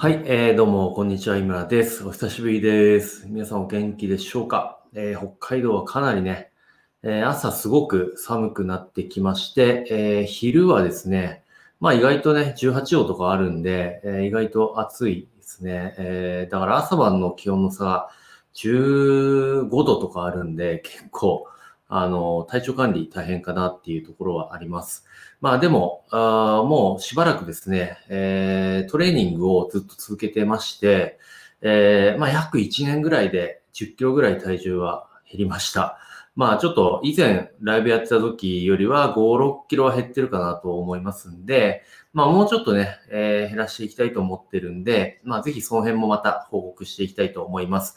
はい、えー、どうも、こんにちは、井村です。お久しぶりです。皆さんお元気でしょうか、えー、北海道はかなりね、えー、朝すごく寒くなってきまして、えー、昼はですね、まあ意外とね、18度とかあるんで、え、意外と暑いですね。え、だから朝晩の気温の差が15度とかあるんで、結構、あの、体調管理大変かなっていうところはあります。まあでも、あもうしばらくですね、えー、トレーニングをずっと続けてまして、えー、まあ約1年ぐらいで10キロぐらい体重は減りました。まあちょっと以前ライブやってた時よりは5、6キロは減ってるかなと思いますんで、まあもうちょっとね、えー、減らしていきたいと思ってるんで、まあぜひその辺もまた報告していきたいと思います。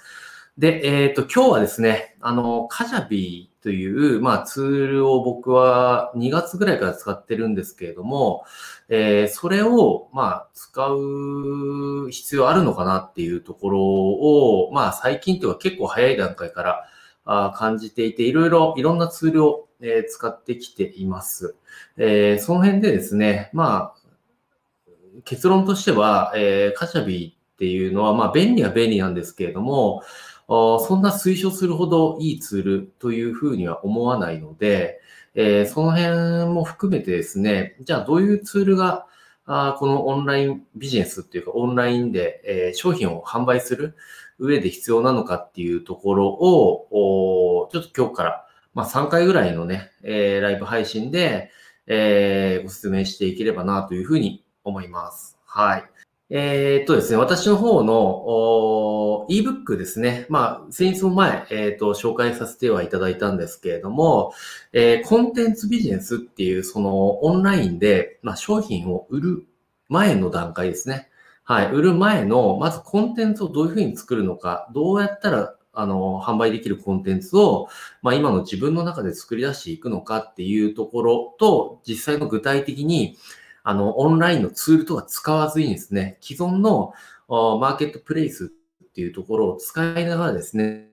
で、えっ、ー、と、今日はですね、あの、カジャビーという、まあ、ツールを僕は2月ぐらいから使ってるんですけれども、えー、それを、まあ、使う必要あるのかなっていうところを、まあ、最近というか結構早い段階から感じていて、いろいろ、いろんなツールを、えー、使ってきています。えー、その辺でですね、まあ、結論としては、えー、カジャビーっていうのは、まあ、便利は便利なんですけれども、そんな推奨するほどいいツールというふうには思わないので、え、その辺も含めてですね、じゃあどういうツールがあこのオンラインビジネスっていうかオンラインで、え、商品を販売する上で必要なのかっていうところを、ちょっと今日から、ま、3回ぐらいのね、え、ライブ配信で、え、ご説明していければなというふうに思います。はい。えー、っとですね、私の方の ebook ですね。まあ、先日も前、えー、っと、紹介させてはいただいたんですけれども、えー、コンテンツビジネスっていう、そのオンラインで、まあ、商品を売る前の段階ですね。はい、売る前の、まずコンテンツをどういうふうに作るのか、どうやったらあの、販売できるコンテンツを、まあ、今の自分の中で作り出していくのかっていうところと、実際の具体的に、あの、オンラインのツールとか使わずにですね、既存のマーケットプレイスっていうところを使いながらですね、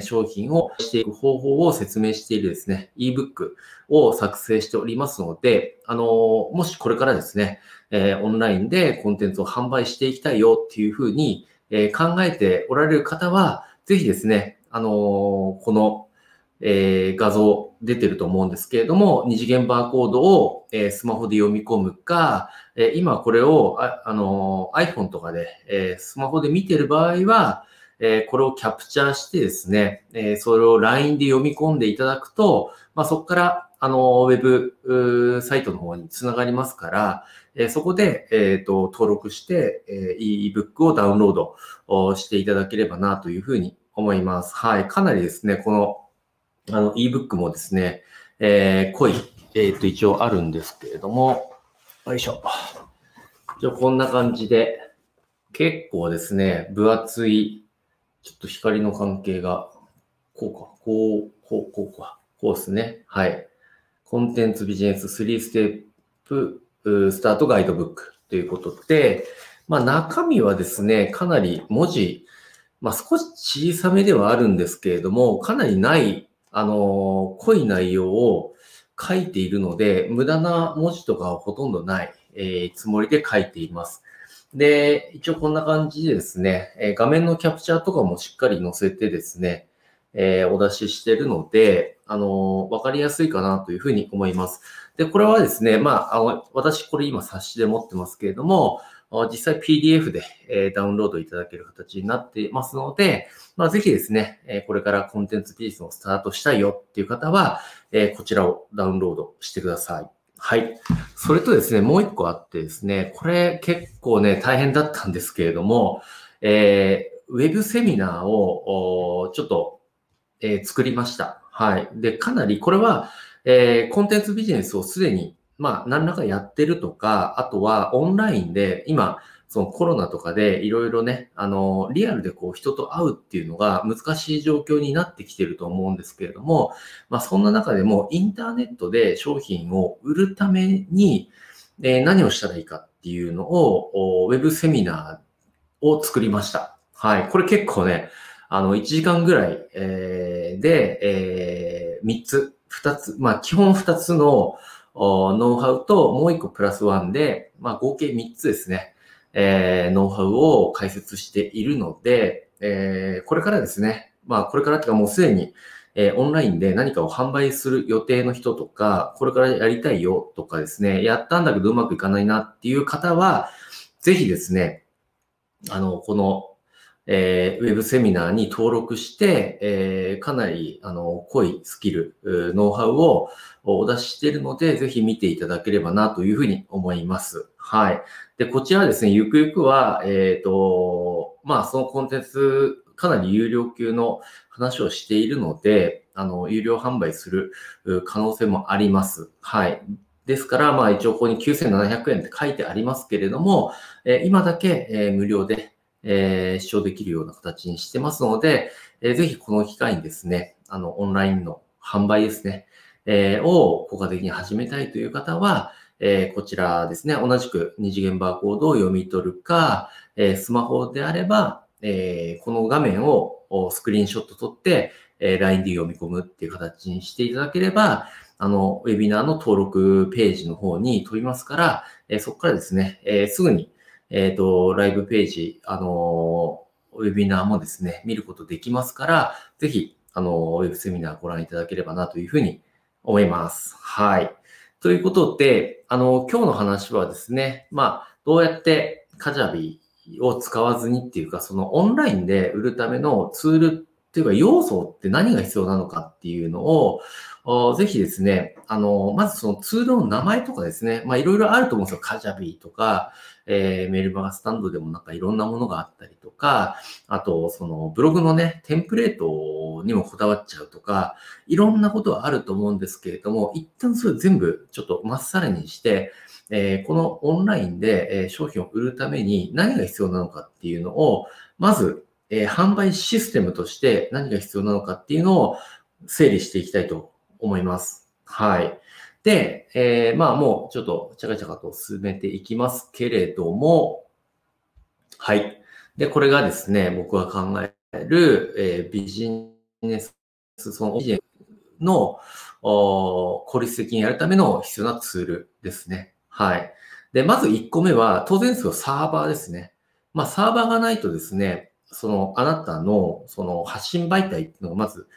商品をしていく方法を説明しているですね、ebook を作成しておりますので、あの、もしこれからですね、えー、オンラインでコンテンツを販売していきたいよっていうふうに、えー、考えておられる方は、ぜひですね、あのこのえー、画像出てると思うんですけれども、二次元バーコードを、えー、スマホで読み込むか、えー、今これをあ、あの iPhone とかで、えスマホで見てる場合は、えこれをキャプチャーしてですね、えそれを LINE で読み込んでいただくと、まあ、そこから、あの、ウェブサイトの方につながりますから、えそこで、えっ、と、登録して、え ebook をダウンロードしていただければなというふうに思います。はい。かなりですね、このあの、ebook もですね、えー、濃い、えっ、と、一応あるんですけれども、よいしょ。じゃこんな感じで、結構ですね、分厚い、ちょっと光の関係が、こうか、こう、こう、こうか、こうですね。はい。コンテンツビジネス3ステップスタートガイドブックということで、まあ中身はですね、かなり文字、まあ少し小さめではあるんですけれども、かなりないあの、濃い内容を書いているので、無駄な文字とかはほとんどない、え、つもりで書いています。で、一応こんな感じでですね、え、画面のキャプチャーとかもしっかり載せてですね、え、お出ししてるので、あのわかりやすいかなというふうに思います。で、これはですね、まあ、あの私これ今冊子で持ってますけれども、実際 PDF で、えダウンロードいただける形になっていますので、まあ、ぜひですね、えこれからコンテンツピースをスタートしたいよっていう方は、えこちらをダウンロードしてください。はい。それとですね、もう一個あってですね、これ結構ね、大変だったんですけれども、えー、ウェブセミナーをちょっと、えー、作りました。はい。で、かなりこれは、えー、コンテンツビジネスをすでにまあ、何らかやってるとか、あとはオンラインで、今、そのコロナとかでいろいろね、あの、リアルでこう人と会うっていうのが難しい状況になってきてると思うんですけれども、まあそんな中でもインターネットで商品を売るために、え、何をしたらいいかっていうのを、ウェブセミナーを作りました。はい。これ結構ね、あの、1時間ぐらい、え、で、え、3つ、2つ、まあ基本2つの、ノウハウともう一個プラスワンで、まあ合計3つですね。えー、ノウハウを解説しているので、えー、これからですね、まあ、これからっていうかもうすでに、えー、オンラインで何かを販売する予定の人とか、これからやりたいよとかですね、やったんだけどうまくいかないなっていう方は、ぜひですね、あの、このえー、ウェブセミナーに登録して、えー、かなりあの濃いスキル、ノウハウをお出ししているので、ぜひ見ていただければなというふうに思います。はい。で、こちらですね、ゆくゆくは、えっ、ー、と、まあ、そのコンテンツ、かなり有料級の話をしているので、あの、有料販売する可能性もあります。はい。ですから、まあ一応ここに9700円って書いてありますけれども、え今だけ、え無料でえー、視聴できるような形にしてますので、えー、ぜひこの機会にですね、あの、オンラインの販売ですね、えー、を効果的に始めたいという方は、えー、こちらですね、同じく二次元バーコードを読み取るか、えー、スマホであれば、えー、この画面をスクリーンショット撮って、えー、LINE で読み込むっていう形にしていただければ、あの、ウェビナーの登録ページの方に飛びますから、えー、そこからですね、えー、すぐに、えっ、ー、と、ライブページ、あの、ウェビナーもですね、見ることできますから、ぜひ、あの、ウェブセミナーご覧いただければなというふうに思います。はい。ということで、あの、今日の話はですね、まあ、どうやってカジャビを使わずにっていうか、そのオンラインで売るためのツールっていうか要素って何が必要なのかっていうのを、ぜひですね、あの、まずそのツールの名前とかですね、まあいろいろあると思うんですよ。カジャビーとか、えー、メルマガスタンドでもなんかいろんなものがあったりとか、あと、そのブログのね、テンプレートにもこだわっちゃうとか、いろんなことはあると思うんですけれども、一旦それ全部ちょっとまっさらにして、えー、このオンラインで、え商品を売るために何が必要なのかっていうのを、まず、えー、販売システムとして何が必要なのかっていうのを整理していきたいと思います。はい。で、えー、まあもうちょっとチャカチャカと進めていきますけれども、はい。で、これがですね、僕が考える、えー、ビジネス、そのビジネスの効率的にやるための必要なツールですね。はい。で、まず1個目は、当然ですよ、サーバーですね。まあ、サーバーがないとですね、その、あなたの、その、発信媒体っていうのがまず、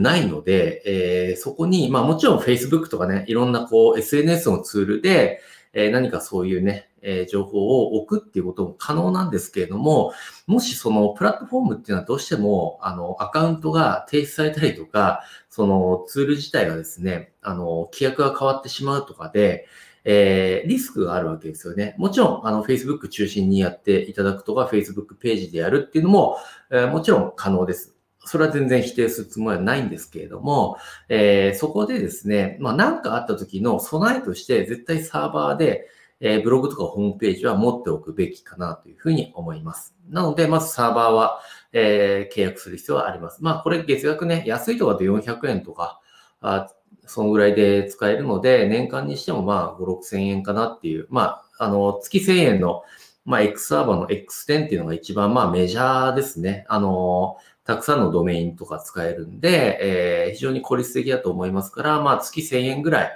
ないので、えー、そこに、まあもちろん Facebook とかね、いろんなこう SNS のツールで、えー、何かそういうね、えー、情報を置くっていうことも可能なんですけれども、もしそのプラットフォームっていうのはどうしても、あの、アカウントが停止されたりとか、そのツール自体がですね、あの、規約が変わってしまうとかで、えー、リスクがあるわけですよね。もちろん、あの、Facebook 中心にやっていただくとか、Facebook ページでやるっていうのも、えー、もちろん可能です。それは全然否定するつもりはないんですけれども、えー、そこでですね、まあ何かあった時の備えとして絶対サーバーで、えー、ブログとかホームページは持っておくべきかなというふうに思います。なので、まずサーバーは、えー、契約する必要はあります。まあこれ月額ね、安いとかで400円とか、あそのぐらいで使えるので、年間にしてもまあ5、6千円かなっていう、まあ、あの、月1000円のまあ、X サーバーの X10 っていうのが一番まあメジャーですね。あの、たくさんのドメインとか使えるんで、えー、非常に効率的だと思いますから、まあ、月1000円ぐらい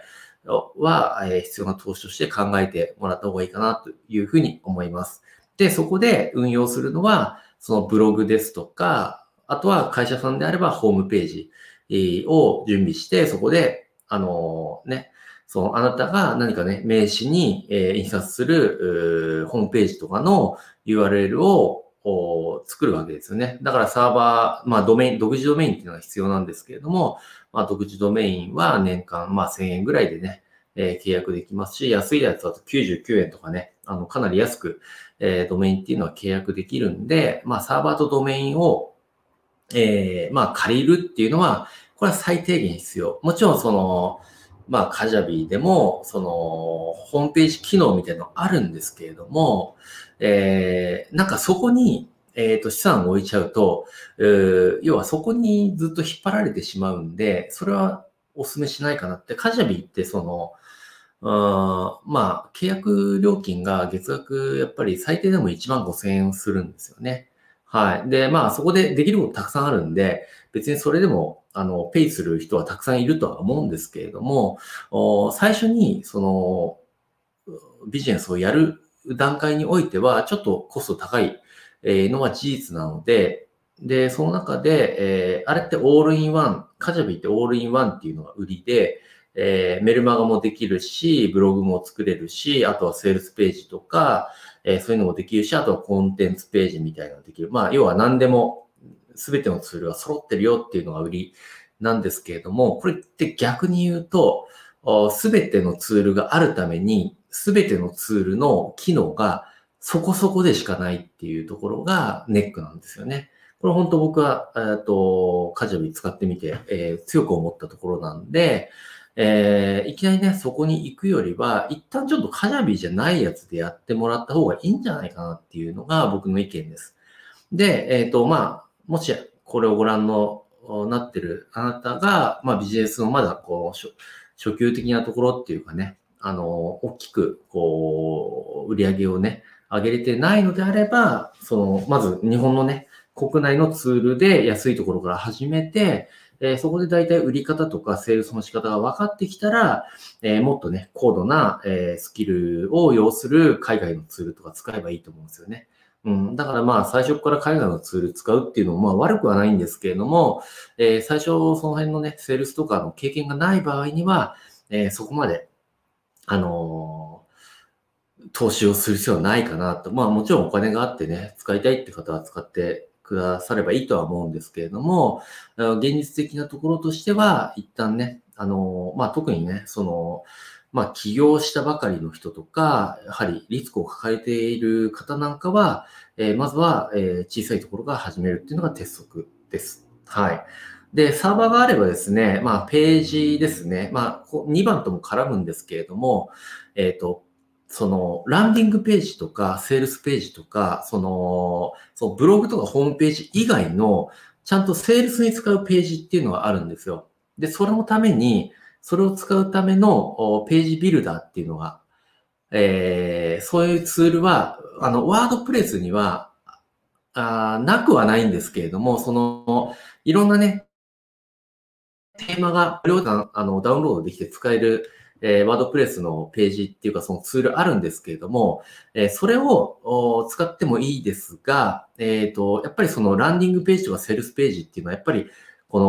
は、えー、必要な投資として考えてもらった方がいいかなというふうに思います。で、そこで運用するのは、そのブログですとか、あとは会社さんであればホームページを準備して、そこで、あのね、そのあなたが何かね、名刺に、え印刷するホームページとかの URL をを作るわけですよね。だからサーバー、まあドメイン、独自ドメインっていうのが必要なんですけれども、まあ独自ドメインは年間、まあ1000円ぐらいでね、えー、契約できますし、安いやつだと99円とかね、あの、かなり安く、えー、ドメインっていうのは契約できるんで、まあサーバーとドメインを、えー、まあ借りるっていうのは、これは最低限必要。もちろんその、まあ、カジャビーでも、その、ホームページ機能みたいなのあるんですけれども、えー、なんかそこに、えっ、ー、と、資産を置いちゃうと、えー、要はそこにずっと引っ張られてしまうんで、それはお勧めしないかなって、カジャビーってその、あまあ、契約料金が月額やっぱり最低でも1万5千円するんですよね。はい。で、まあ、そこでできることたくさんあるんで、別にそれでも、あの、ペイする人はたくさんいるとは思うんですけれども、最初に、その、ビジネスをやる段階においては、ちょっとコスト高いのは事実なので、で、その中で、えー、あれってオールインワン、カジャビってオールインワンっていうのが売りで、えー、メルマガもできるし、ブログも作れるし、あとはセールスページとか、えー、そういうのもできるし、あとはコンテンツページみたいなのができる。まあ、要は何でも、すべてのツールが揃ってるよっていうのが売りなんですけれども、これって逆に言うと、すべてのツールがあるために、すべてのツールの機能がそこそこでしかないっていうところがネックなんですよね。これ本当僕は、えっと、カジュアル使ってみて、えー、強く思ったところなんで、えー、いきなりね、そこに行くよりは、一旦ちょっとカジャビじゃないやつでやってもらった方がいいんじゃないかなっていうのが僕の意見です。で、えっ、ー、と、まあ、もしこれをご覧のなってるあなたが、まあ、ビジネスのまだこう、初級的なところっていうかね、あの、大きく、こう、売り上げをね、上げれてないのであれば、その、まず日本のね、国内のツールで安いところから始めて、えー、そこで大体売り方とかセールスの仕方が分かってきたら、えー、もっとね、高度な、えー、スキルを要する海外のツールとか使えばいいと思うんですよね。うん、だからまあ最初から海外のツール使うっていうのもまあ悪くはないんですけれども、えー、最初その辺のね、セールスとかの経験がない場合には、えー、そこまで、あのー、投資をする必要はないかなと。まあもちろんお金があってね、使いたいって方は使ってくださればいいとは思うんですけれども、現実的なところとしては、一旦ね、あの、まあ、特にね、その、まあ、起業したばかりの人とか、やはりリスクを抱えている方なんかは、えー、まずは、え、小さいところから始めるっていうのが鉄則です。はい。で、サーバーがあればですね、まあ、ページですね。まあ、2番とも絡むんですけれども、えっ、ー、と、その、ランディングページとか、セールスページとか、その、そう、ブログとかホームページ以外の、ちゃんとセールスに使うページっていうのがあるんですよ。で、それのために、それを使うためのページビルダーっていうのが、えー、そういうツールは、あの、ワードプレスには、あなくはないんですけれども、その、いろんなね、テーマが無料であのダウンロードできて使えるえー、ワードプレスのページっていうかそのツールあるんですけれども、えー、それを使ってもいいですが、えっ、ー、と、やっぱりそのランディングページとかセールスページっていうのはやっぱりこ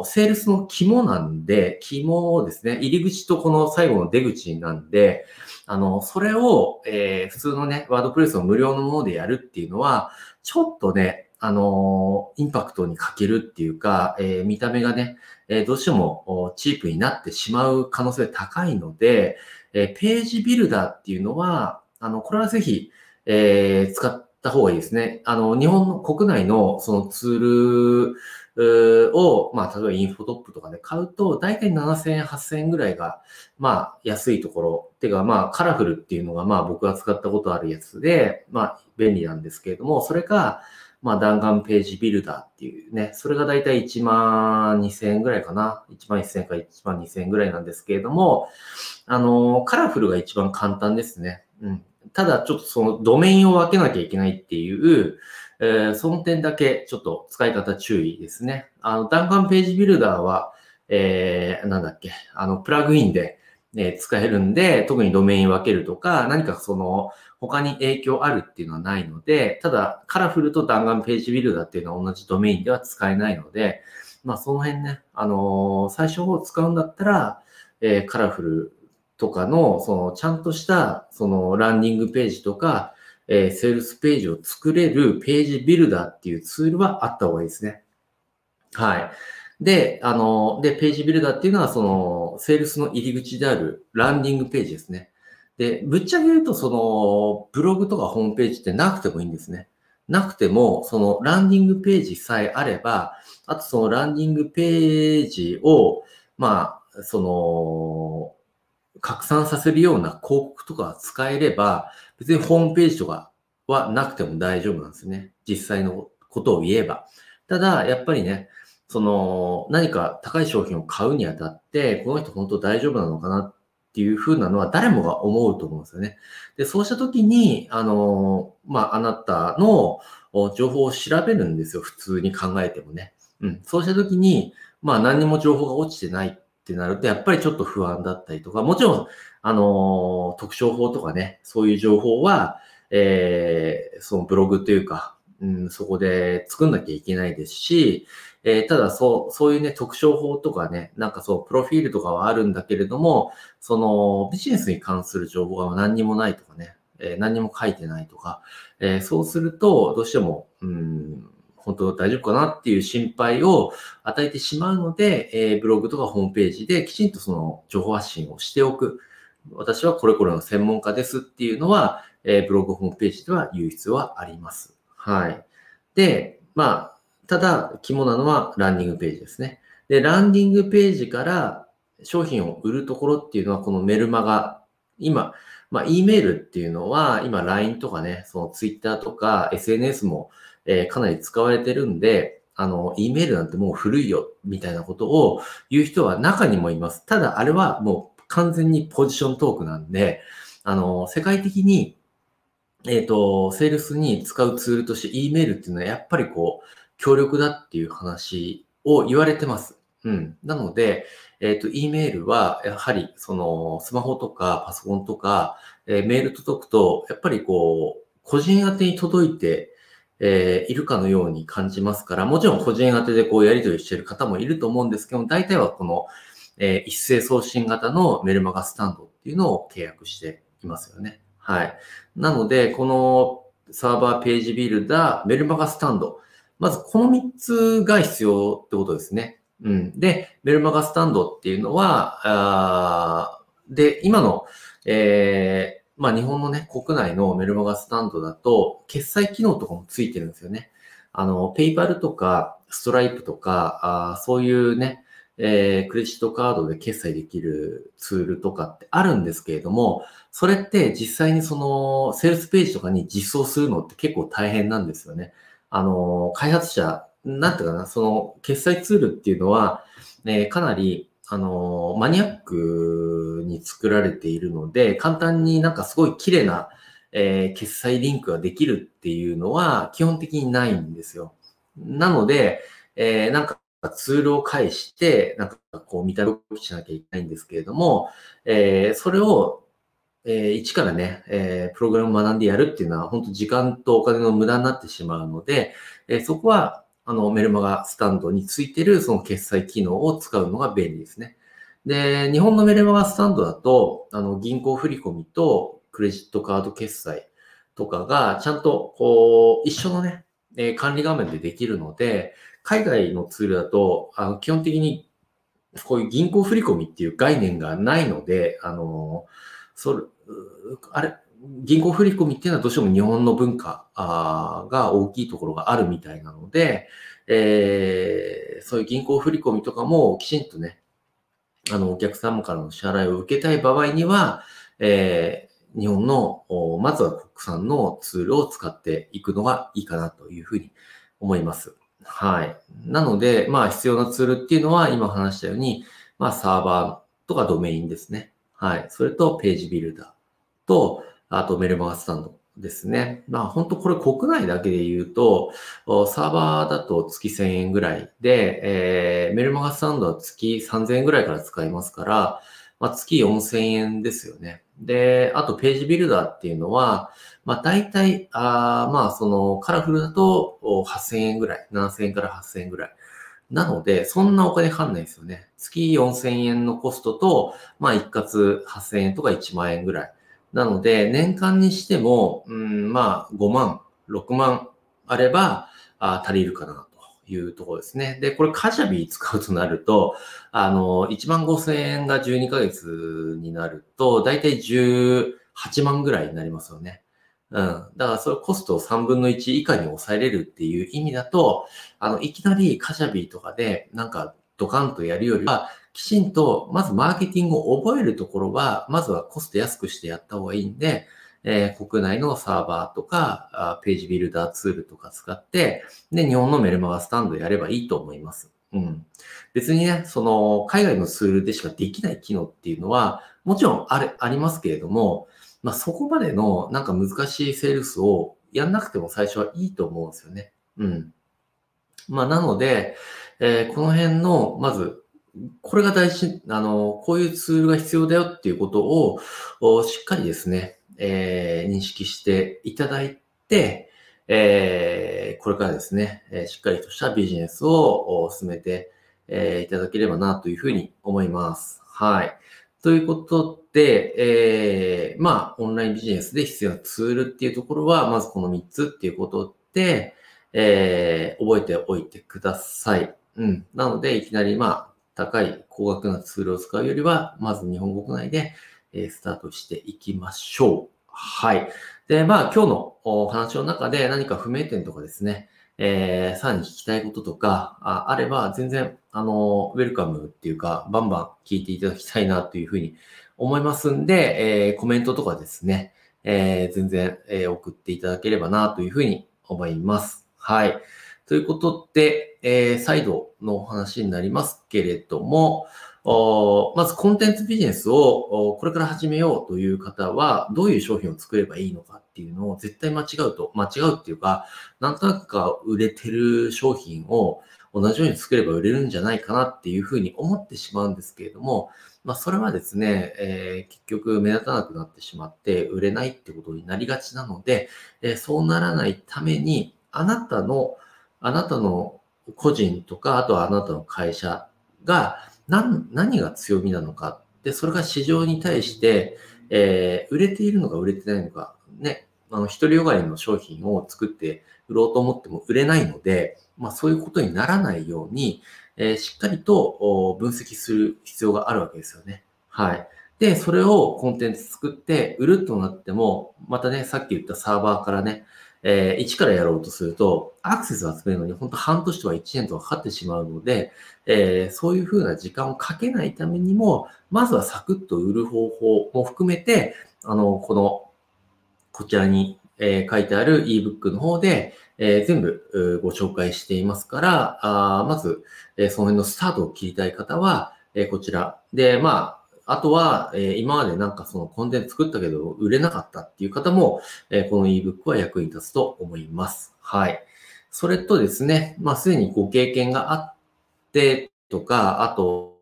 のセールスの肝なんで、肝ですね、入り口とこの最後の出口なんで、あの、それを、えー、普通のね、ワードプレスの無料のものでやるっていうのは、ちょっとね、あの、インパクトに欠けるっていうか、えー、見た目がね、えー、どうしてもチープになってしまう可能性高いので、えー、ページビルダーっていうのは、あの、これはぜひ、え、使った方がいいですね。あの、日本の国内のそのツールを、まあ、例えばインフォトップとかで買うと、だいたい7000円、8000円ぐらいが、まあ、安いところ。てか、まあ、カラフルっていうのが、まあ、僕が使ったことあるやつで、まあ、便利なんですけれども、それか、まあ、弾丸ページビルダーっていうね、それがだいたい1万2000円ぐらいかな。1万1000円か1万2000円ぐらいなんですけれども、あの、カラフルが一番簡単ですね。うん。ただ、ちょっとそのドメインを分けなきゃいけないっていう、えー、その点だけちょっと使い方注意ですね。あの、弾丸ページビルダーは、えー、なんだっけ、あの、プラグインで、ね、使えるんで、特にドメイン分けるとか、何かその、他に影響あるっていうのはないので、ただ、カラフルと弾丸ページビルダーっていうのは同じドメインでは使えないので、まあ、その辺ね、あのー、最初を使うんだったら、えー、カラフルとかの、その、ちゃんとした、その、ランディングページとか、えー、セールスページを作れるページビルダーっていうツールはあった方がいいですね。はい。で、あの、で、ページビルダーっていうのは、その、セールスの入り口であるランディングページですね。で、ぶっちゃけ言うと、その、ブログとかホームページってなくてもいいんですね。なくても、そのランディングページさえあれば、あとそのランディングページを、まあ、その、拡散させるような広告とか使えれば、別にホームページとかはなくても大丈夫なんですね。実際のことを言えば。ただ、やっぱりね、その、何か高い商品を買うにあたって、この人本当大丈夫なのかなっていうふうなのは誰もが思うと思うんですよね。で、そうしたときに、あの、まあ、あなたの情報を調べるんですよ。普通に考えてもね。うん。そうしたときに、まあ、何にも情報が落ちてないってなると、やっぱりちょっと不安だったりとか、もちろん、あの、特徴法とかね、そういう情報は、えー、そのブログというか、うん、そこで作んなきゃいけないですし、えー、ただそう、そういうね、特徴法とかね、なんかそう、プロフィールとかはあるんだけれども、そのビジネスに関する情報が何にもないとかね、えー、何にも書いてないとか、えー、そうすると、どうしても、うん、本当大丈夫かなっていう心配を与えてしまうので、えー、ブログとかホームページできちんとその情報発信をしておく。私はこれこれの専門家ですっていうのは、えー、ブログ、ホームページでは言う必要はあります。はい。で、まあ、ただ、肝なのはランディングページですね。で、ランディングページから商品を売るところっていうのは、このメルマガ、今、まあ、E メールっていうのは、今 LINE とかね、その Twitter とか SNS も、えー、かなり使われてるんで、あの、E メールなんてもう古いよ、みたいなことを言う人は中にもいます。ただ、あれはもう完全にポジショントークなんで、あの、世界的に、えっ、ー、と、セールスに使うツールとして E メールっていうのはやっぱりこう、強力だっていう話を言われてます。うん。なので、えっ、ー、と、E メールは、やはり、その、スマホとかパソコンとか、えー、メール届くと、やっぱりこう、個人宛てに届いて、えー、いるかのように感じますから、もちろん個人宛てでこうやり取りしている方もいると思うんですけど大体はこの、えー、一斉送信型のメルマガスタンドっていうのを契約していますよね。はい。なので、このサーバーページビルダー、メルマガスタンド、まずこの3つが必要ってことですね。うん。で、メルマガスタンドっていうのは、あで、今の、えー、まあ日本のね、国内のメルマガスタンドだと、決済機能とかもついてるんですよね。あの、ペイパルとか、ストライプとか、あそういうね、えー、クレジットカードで決済できるツールとかってあるんですけれども、それって実際にその、セールスページとかに実装するのって結構大変なんですよね。あの、開発者、なんていうかな、その、決済ツールっていうのは、ね、かなり、あの、マニアックに作られているので、簡単になんかすごい綺麗な、えー、決済リンクができるっていうのは基本的にないんですよ。なので、えー、なんかツールを介して、なんかこう見た動きしなきゃいけないんですけれども、えー、それをえー、一からね、えー、プログラムを学んでやるっていうのは、本当時間とお金の無駄になってしまうので、えー、そこは、あの、メルマガスタンドについてるその決済機能を使うのが便利ですね。で、日本のメルマガスタンドだと、あの、銀行振込とクレジットカード決済とかが、ちゃんと、こう、一緒のね、えー、管理画面でできるので、海外のツールだと、あの、基本的に、こういう銀行振込っていう概念がないので、あの、それ、あれ、銀行振込っていうのはどうしても日本の文化が大きいところがあるみたいなので、えー、そういう銀行振込とかもきちんとね、あの、お客様からの支払いを受けたい場合には、えー、日本の、まずは国産のツールを使っていくのがいいかなというふうに思います。はい。なので、まあ必要なツールっていうのは今話したように、まあサーバーとかドメインですね。はい。それとページビルダーと、あとメルマガスタンドですね。まあ本当これ国内だけで言うと、サーバーだと月1000円ぐらいで、えー、メルマガスタンドは月3000円ぐらいから使えますから、まあ、月4000円ですよね。で、あとページビルダーっていうのは、まあ大体、あまあそのカラフルだと8000円ぐらい、7000円から8000円ぐらい。なので、そんなお金かかんないですよね。月4000円のコストと、まあ一括8000円とか1万円ぐらい。なので、年間にしても、うん、まあ5万、6万あればあ足りるかなというところですね。で、これカジャビー使うとなると、あの、1万5000円が12ヶ月になると、だいたい18万ぐらいになりますよね。うん。だからそれコストを3分の1以下に抑えれるっていう意味だと、あの、いきなりカシャビーとかでなんかドカンとやるよりは、きちんと、まずマーケティングを覚えるところは、まずはコスト安くしてやった方がいいんで、えー、国内のサーバーとか、ページビルダーツールとか使って、で、日本のメルマガスタンドやればいいと思います。うん。別にね、その、海外のツールでしかできない機能っていうのは、もちろんあれ、ありますけれども、まあ、そこまでのなんか難しいセールスをやんなくても最初はいいと思うんですよね。うん。まあ、なので、えー、この辺の、まず、これが大事、あの、こういうツールが必要だよっていうことを、しっかりですね、えー、認識していただいて、えー、これからですね、えしっかりとしたビジネスを進めて、えいただければなというふうに思います。はい。ということで、えー、まあ、オンラインビジネスで必要なツールっていうところは、まずこの3つっていうことで、えー、覚えておいてください。うん。なので、いきなり、まあ、高い高額なツールを使うよりは、まず日本国内で、えスタートしていきましょう。はい。で、まあ、今日のお話の中で何か不明点とかですね、えー、さらに聞きたいこととかああれば、全然、あの、ウェルカムっていうか、バンバン聞いていただきたいなというふうに思いますんで、えー、コメントとかですね、えー、全然、えー、送っていただければなというふうに思います。はい。ということで、えー、再度のお話になりますけれども、まずコンテンツビジネスをこれから始めようという方は、どういう商品を作ればいいのかっていうのを絶対間違うと、間違うっていうか、なんとなくか売れてる商品を同じように作れば売れるんじゃないかなっていうふうに思ってしまうんですけれども、まあそれはですね、えー、結局目立たなくなってしまって売れないってことになりがちなので、えー、そうならないために、あなたの、あなたの個人とか、あとはあなたの会社が何何が強みなのか。で、それが市場に対して、えー、売れているのか売れてないのか。ね、あの、一人よがりの商品を作って売ろうと思っても売れないので、まあそういうことにならないように、えー、しっかりと分析する必要があるわけですよね。はい。で、それをコンテンツ作って売るとなっても、またね、さっき言ったサーバーからね、えー、一からやろうとすると、アクセスを集めるのに本当半年とか1年とかかかってしまうので、えー、そういうふうな時間をかけないためにも、まずはサクッと売る方法も含めて、あの、この、こちらに、えー、書いてある ebook の方で、えー、全部ご紹介していますから、あまず、えー、その辺のスタートを切りたい方は、えー、こちら。で、まあ、あとは、えー、今までなんかそのコンテンツ作ったけど売れなかったっていう方も、えー、この ebook は役に立つと思います。はい。それとですね、まあ、すでにご経験があってとか、あと、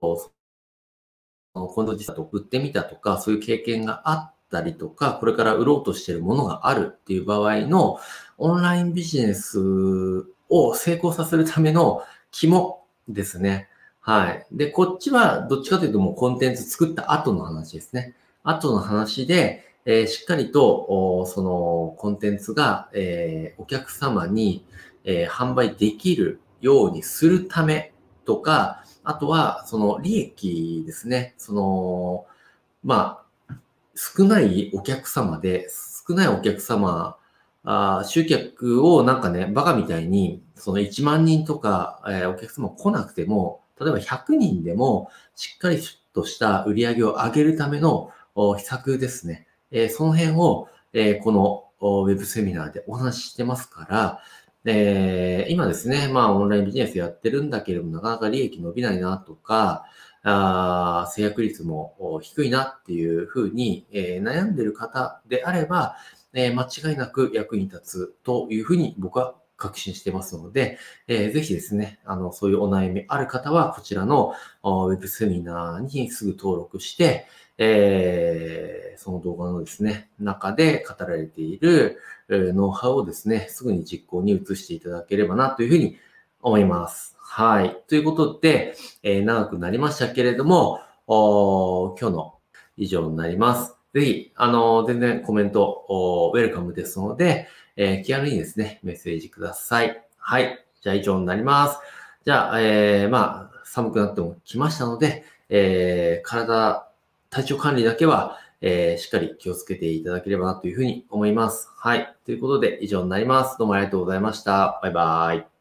コンテンツと売ってみたとか、そういう経験があったりとか、これから売ろうとしているものがあるっていう場合のオンラインビジネスを成功させるための肝ですね。はい。で、こっちはどっちかというともうコンテンツ作った後の話ですね。後の話で、えー、しっかりと、そのコンテンツが、えー、お客様に、えー、販売できるようにするためとか、あとは、その利益ですね。その、まあ、少ないお客様で、少ないお客様、あ集客をなんかね、バカみたいに、その1万人とか、えー、お客様来なくても、例えば100人でもしっかりとした売り上げを上げるための秘策ですね。えその辺を、えこのウェブセミナーでお話ししてますから、え今ですね、まあオンラインビジネスやってるんだけれども、なかなか利益伸びないなとか、あ制約率も低いなっていうふうに、え悩んでる方であれば、え間違いなく役に立つというふうに僕は確信してますので、えー、ぜひですね、あの、そういうお悩みある方は、こちらのウェブセミナーにすぐ登録して、えー、その動画のですね、中で語られている、えー、ノウハウをですね、すぐに実行に移していただければなというふうに思います。はい。ということで、えー、長くなりましたけれども、今日の以上になります。ぜひ、あの、全然コメント、ウェルカムですので、えー、気軽にですね、メッセージください。はい。じゃあ以上になります。じゃあ、えー、まあ、寒くなっても来ましたので、えー、体、体調管理だけは、えー、しっかり気をつけていただければなというふうに思います。はい。ということで以上になります。どうもありがとうございました。バイバイ。